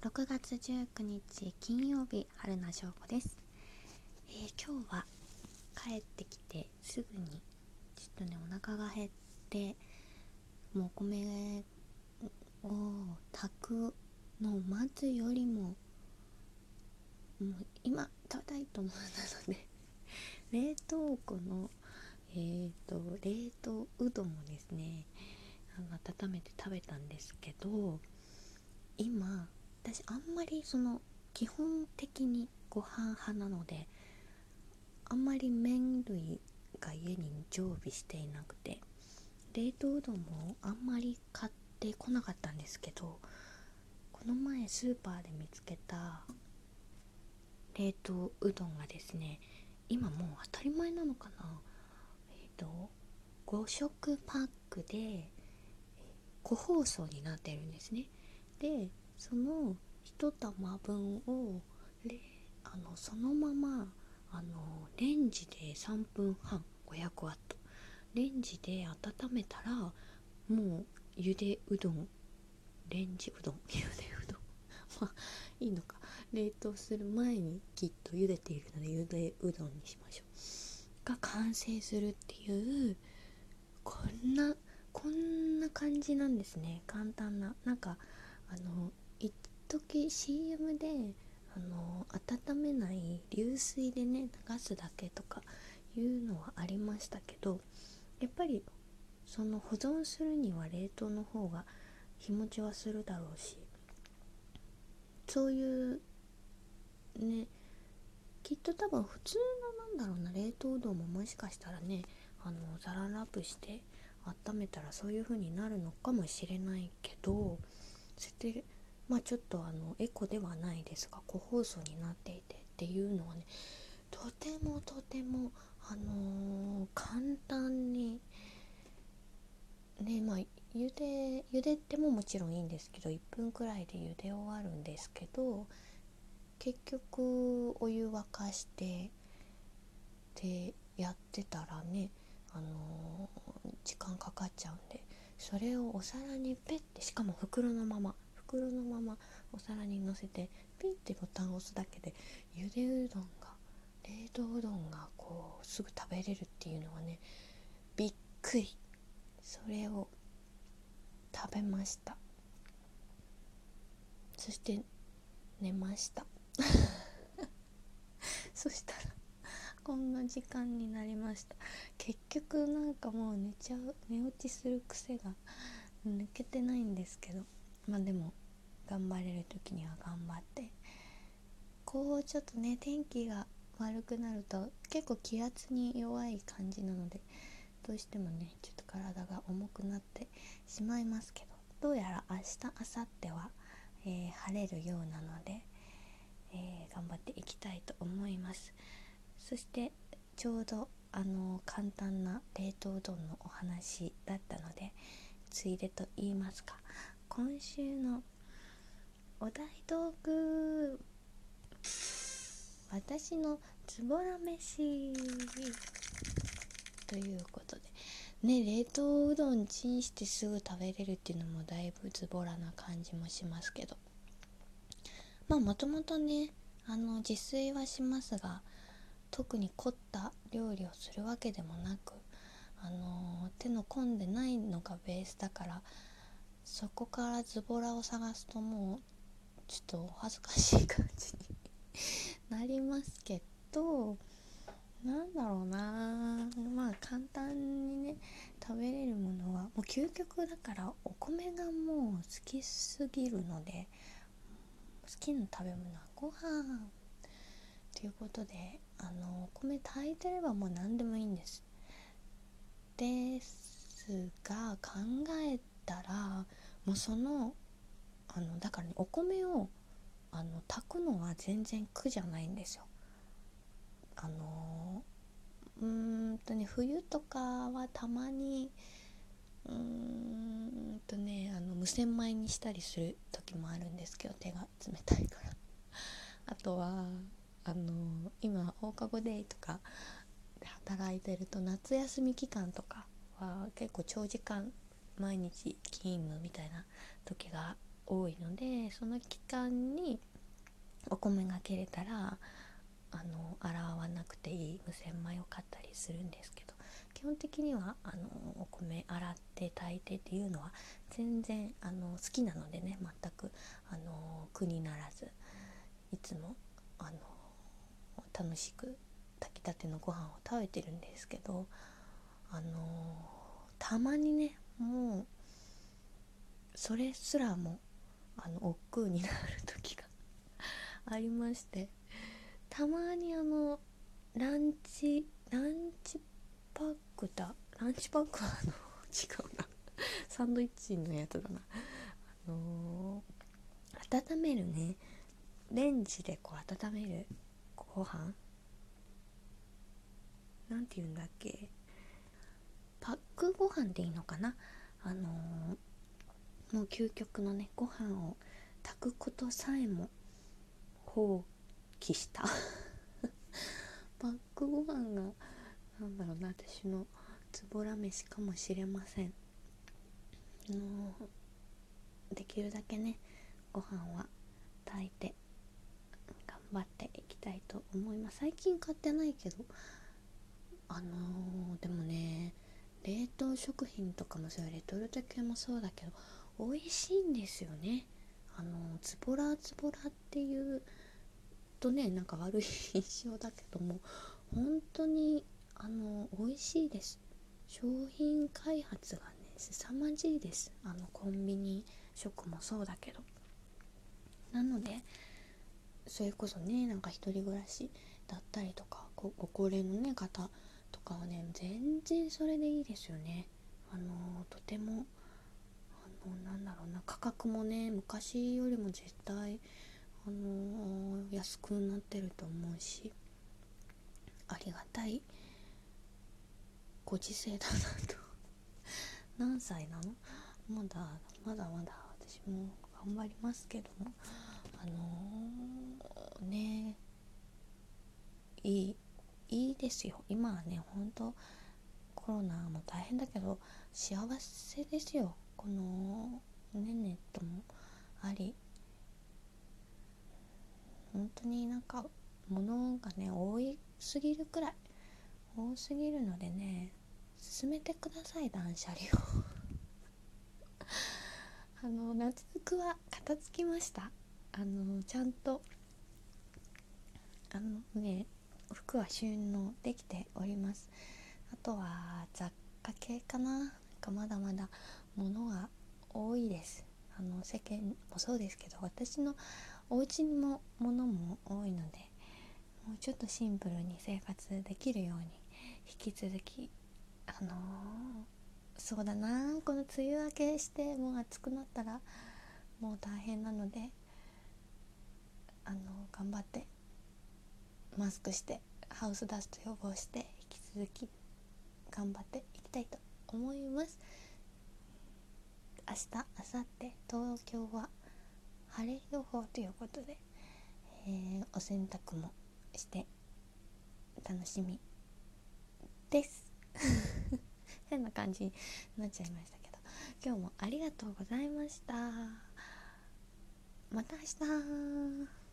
6月19日金曜日春名翔子です、えー、今日は帰ってきてすぐにちょっとねお腹が減ってもうお米を炊くのを待つよりももう今食べたいと思うので 冷凍庫のえー、と冷凍うどんをですね温めて食べたんですけど今私あんまりその基本的にご飯派なのであんまり麺類が家に常備していなくて冷凍うどんもあんまり買ってこなかったんですけどこの前スーパーで見つけた冷凍うどんがですね今もう当たり前なのかなえっ、ー、と5食パックで個包装になってるんですね。でその1玉分をあのそのままあのレンジで3分半500ワット。レンジで温めたらもうゆでうどん。レンジうどん。ゆでうどん。まあいいのか。冷凍する前にきっと茹でているのでゆでうどんにしましょう。が完成するっていうこんなこんな感じなんですね。簡単な。なんかあの一時 CM であの温めない流水でね流すだけとかいうのはありましたけどやっぱりその保存するには冷凍の方が日持ちはするだろうしそういうねきっと多分普通のなんだろうな冷凍うどんももしかしたらねあのザララップして温めたらそういう風になるのかもしれないけど捨てまあちょっとあのエコではないですが個包装になっていてっていうのはねとてもとてもあのー、簡単にねまあ茹で茹でてももちろんいいんですけど1分くらいで茹で終わるんですけど結局お湯沸かしてでやってたらねあのー、時間かかっちゃうんでそれをお皿にペッてしかも袋のまま袋のままお皿にのせてピッてボタンを押すだけでゆでうどんが冷凍うどんがこうすぐ食べれるっていうのはねびっくり。それを食べました。そして寝ました。そしたらこんな時間になりました。結局なんかもう寝ちゃう寝落ちする癖が抜けてないんですけど。まあでも頑張れる時には頑張ってこうちょっとね天気が悪くなると結構気圧に弱い感じなのでどうしてもねちょっと体が重くなってしまいますけどどうやら明日明後日は、えー、晴れるようなので、えー、頑張っていきたいと思います。そしてちょうどあの簡単な冷凍うどんのお話だったのでついでと言いますか今週のお題トーク。私のズボラ飯。ということで。ね冷凍うどんチンしてすぐ食べれるっていうのもだいぶズボラな感じもしますけど。まあもともとねあの自炊はしますが特に凝った料理をするわけでもなくあの手の込んでないのがベースだからそこからズボラを探すともうちょっと恥ずかしい感じになりますけどなんだろうな。まあ簡単にね食べれるものはもう究極だからお米がもう好きすぎるので好きな食べ物はご飯ということであのお米炊いてればもう何でもいいんです。ですが考えたらもうそのあのだからねお米をあの炊くのは全然苦じゃないんですよ。あのうんとね冬とかはたまにうんとねあの無洗米にしたりする時もあるんですけど手が冷たいから あとはあの今放課後デイとかで働いてると夏休み期間とかは結構長時間毎日勤務みたいな時が多いのでその期間にお米が切れたらあの洗わなくていい無洗米を買ったりするんですけど基本的にはあのお米洗って炊いてっていうのは全然あの好きなのでね全くあの苦にならずいつもあの楽しく炊きたてのご飯を食べてるんですけどあのたまにねもうそれすらもあの億劫になる時が ありましてたまにあのランチランチパックだランチパックはあの 違うな。サンドイッチのやつだな。あのー、温めるね。レンジでこう温めるご飯。なんて言うんだっけ。パックご飯でいいのかな。あのー、もう究極のねご飯を炊くことさえも放棄した。パックご飯がなんだろうな私のつぼら飯かもしれません。のできるだけねご飯は炊いて頑張っていきたいと思います。最近買ってないけどあのー、でもね冷凍食品とかもそうレトルト系もそうだけど美味しいんですよね。あの、ズボラズボラっていうとねなんか悪い印象だけども本当にあの美味しいです。商品開発がね凄まじいです。あのコンビニ食もそうだけど。なのでそれこそねなんか一人暮らしだったりとかご高齢のね方とかはね全然それでいいですよね。あのとてもあのなんだろうな価格もね昔よりも絶対あの安くなってると思うしありがたいご時世だなと。何歳なの？まだまだまだ私も頑張りますけどもあのー、ねいいいいですよ。今はねほんとコロナも大変だけど幸せですよ。このねネットもあり本当になんか物がね多いすぎるくらい多すぎるのでね進めてください断捨離を。あの夏服は片付きました。あのちゃんとあのね服は収納できております。あとは雑貨系かな。なんかまだまだ物が多いです。あの世間もそうですけど私のお家にも物も多いのでもうちょっとシンプルに生活できるように引き続きあのー、そうだなこの梅雨明けしてもう暑くなったらもう大変なのであの、頑張ってマスクしてハウスダスト予防して引き続き頑張っていきたいと思います。明日明後日東京は晴れ予報ということで、えー、お洗濯もして楽しみです。変な感じになっちゃいましたけど今日もありがとうございました。また明日。